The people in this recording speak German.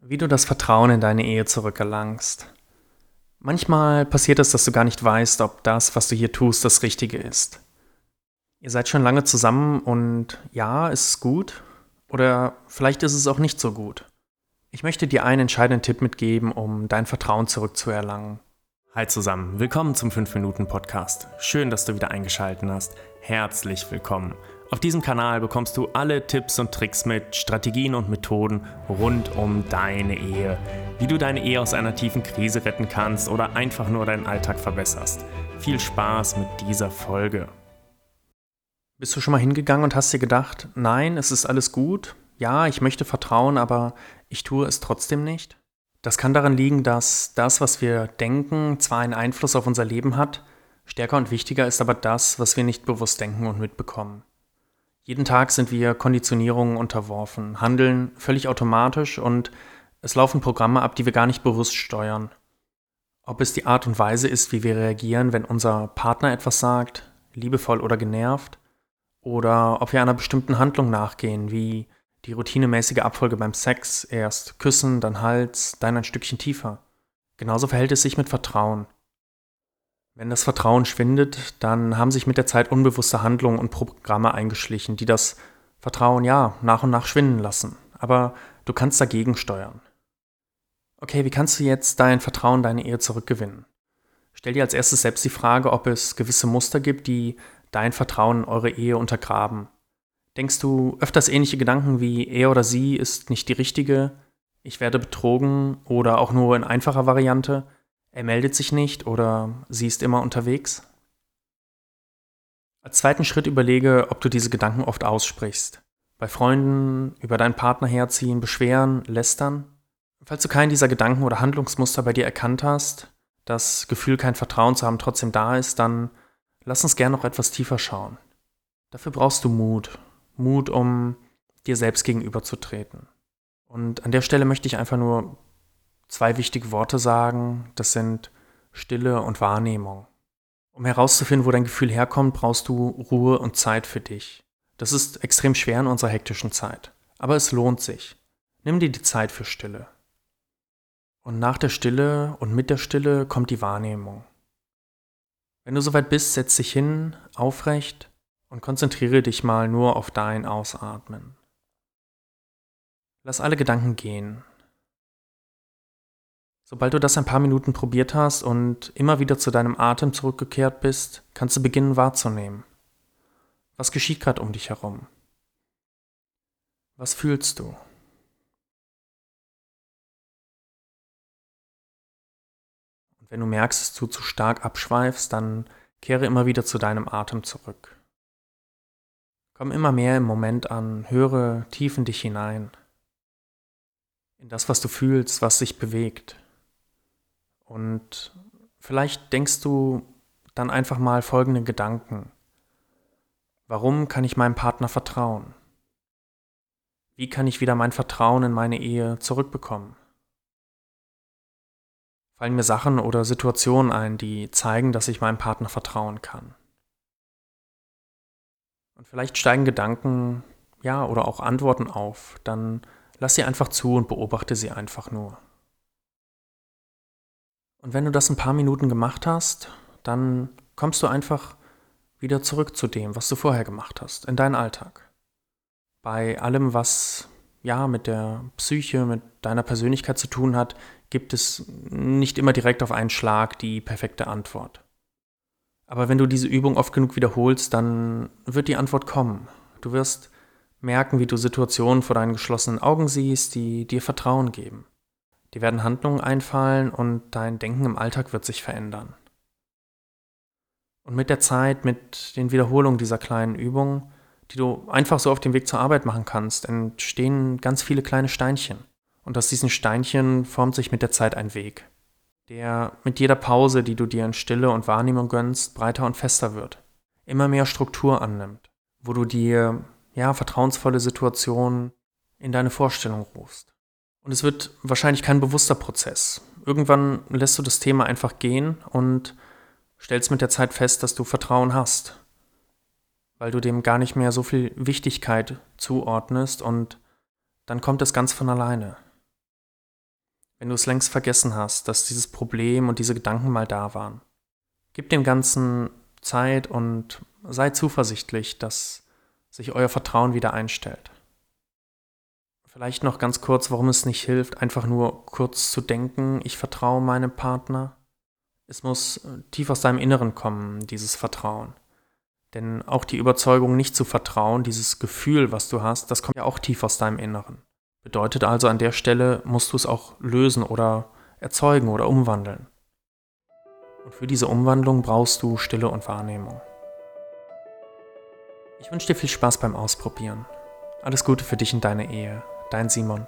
Wie du das Vertrauen in deine Ehe zurückerlangst. Manchmal passiert es, dass du gar nicht weißt, ob das, was du hier tust, das Richtige ist. Ihr seid schon lange zusammen und ja, ist es gut oder vielleicht ist es auch nicht so gut. Ich möchte dir einen entscheidenden Tipp mitgeben, um dein Vertrauen zurückzuerlangen. Hi zusammen, willkommen zum 5-Minuten-Podcast. Schön, dass du wieder eingeschaltet hast. Herzlich willkommen. Auf diesem Kanal bekommst du alle Tipps und Tricks mit, Strategien und Methoden rund um deine Ehe. Wie du deine Ehe aus einer tiefen Krise retten kannst oder einfach nur deinen Alltag verbesserst. Viel Spaß mit dieser Folge. Bist du schon mal hingegangen und hast dir gedacht, nein, es ist alles gut, ja, ich möchte vertrauen, aber ich tue es trotzdem nicht? Das kann daran liegen, dass das, was wir denken, zwar einen Einfluss auf unser Leben hat, stärker und wichtiger ist aber das, was wir nicht bewusst denken und mitbekommen. Jeden Tag sind wir Konditionierungen unterworfen, handeln völlig automatisch und es laufen Programme ab, die wir gar nicht bewusst steuern. Ob es die Art und Weise ist, wie wir reagieren, wenn unser Partner etwas sagt, liebevoll oder genervt, oder ob wir einer bestimmten Handlung nachgehen, wie die routinemäßige Abfolge beim Sex, erst küssen, dann Hals, dann ein Stückchen tiefer. Genauso verhält es sich mit Vertrauen. Wenn das Vertrauen schwindet, dann haben sich mit der Zeit unbewusste Handlungen und Programme eingeschlichen, die das Vertrauen ja nach und nach schwinden lassen. Aber du kannst dagegen steuern. Okay, wie kannst du jetzt dein Vertrauen, deine Ehe zurückgewinnen? Stell dir als erstes selbst die Frage, ob es gewisse Muster gibt, die dein Vertrauen in eure Ehe untergraben. Denkst du öfters ähnliche Gedanken wie er oder sie ist nicht die richtige, ich werde betrogen oder auch nur in einfacher Variante? Er meldet sich nicht oder sie ist immer unterwegs? Als zweiten Schritt überlege, ob du diese Gedanken oft aussprichst. Bei Freunden, über deinen Partner herziehen, beschweren, lästern. Falls du keinen dieser Gedanken oder Handlungsmuster bei dir erkannt hast, das Gefühl, kein Vertrauen zu haben, trotzdem da ist, dann lass uns gern noch etwas tiefer schauen. Dafür brauchst du Mut. Mut, um dir selbst gegenüberzutreten. Und an der Stelle möchte ich einfach nur zwei wichtige Worte sagen. Das sind Stille und Wahrnehmung. Um herauszufinden, wo dein Gefühl herkommt, brauchst du Ruhe und Zeit für dich. Das ist extrem schwer in unserer hektischen Zeit. Aber es lohnt sich. Nimm dir die Zeit für Stille. Und nach der Stille und mit der Stille kommt die Wahrnehmung. Wenn du soweit bist, setz dich hin, aufrecht und konzentriere dich mal nur auf dein Ausatmen. Lass alle Gedanken gehen. Sobald du das ein paar Minuten probiert hast und immer wieder zu deinem Atem zurückgekehrt bist, kannst du beginnen wahrzunehmen. Was geschieht gerade um dich herum? Was fühlst du? Und wenn du merkst, dass du zu stark abschweifst, dann kehre immer wieder zu deinem Atem zurück. Komm immer mehr im Moment an, höre tief in dich hinein, in das, was du fühlst, was sich bewegt. Und vielleicht denkst du dann einfach mal folgende Gedanken. Warum kann ich meinem Partner vertrauen? Wie kann ich wieder mein Vertrauen in meine Ehe zurückbekommen? Fallen mir Sachen oder Situationen ein, die zeigen, dass ich meinem Partner vertrauen kann? Und vielleicht steigen Gedanken, ja, oder auch Antworten auf, dann lass sie einfach zu und beobachte sie einfach nur. Und wenn du das ein paar Minuten gemacht hast, dann kommst du einfach wieder zurück zu dem, was du vorher gemacht hast, in deinen Alltag. Bei allem, was ja mit der Psyche, mit deiner Persönlichkeit zu tun hat, gibt es nicht immer direkt auf einen Schlag die perfekte Antwort. Aber wenn du diese Übung oft genug wiederholst, dann wird die Antwort kommen. Du wirst merken, wie du Situationen vor deinen geschlossenen Augen siehst, die dir Vertrauen geben. Dir werden Handlungen einfallen und dein Denken im Alltag wird sich verändern. Und mit der Zeit, mit den Wiederholungen dieser kleinen Übungen, die du einfach so auf dem Weg zur Arbeit machen kannst, entstehen ganz viele kleine Steinchen. Und aus diesen Steinchen formt sich mit der Zeit ein Weg, der mit jeder Pause, die du dir in Stille und Wahrnehmung gönnst, breiter und fester wird, immer mehr Struktur annimmt, wo du dir ja vertrauensvolle Situationen in deine Vorstellung rufst. Und es wird wahrscheinlich kein bewusster Prozess. Irgendwann lässt du das Thema einfach gehen und stellst mit der Zeit fest, dass du Vertrauen hast, weil du dem gar nicht mehr so viel Wichtigkeit zuordnest und dann kommt es ganz von alleine. wenn du es längst vergessen hast, dass dieses Problem und diese Gedanken mal da waren. Gib dem Ganzen Zeit und sei zuversichtlich, dass sich euer Vertrauen wieder einstellt. Vielleicht noch ganz kurz, warum es nicht hilft, einfach nur kurz zu denken, ich vertraue meinem Partner. Es muss tief aus deinem Inneren kommen, dieses Vertrauen. Denn auch die Überzeugung, nicht zu vertrauen, dieses Gefühl, was du hast, das kommt ja auch tief aus deinem Inneren. Bedeutet also, an der Stelle musst du es auch lösen oder erzeugen oder umwandeln. Und für diese Umwandlung brauchst du Stille und Wahrnehmung. Ich wünsche dir viel Spaß beim Ausprobieren. Alles Gute für dich und deine Ehe. Dein Simon.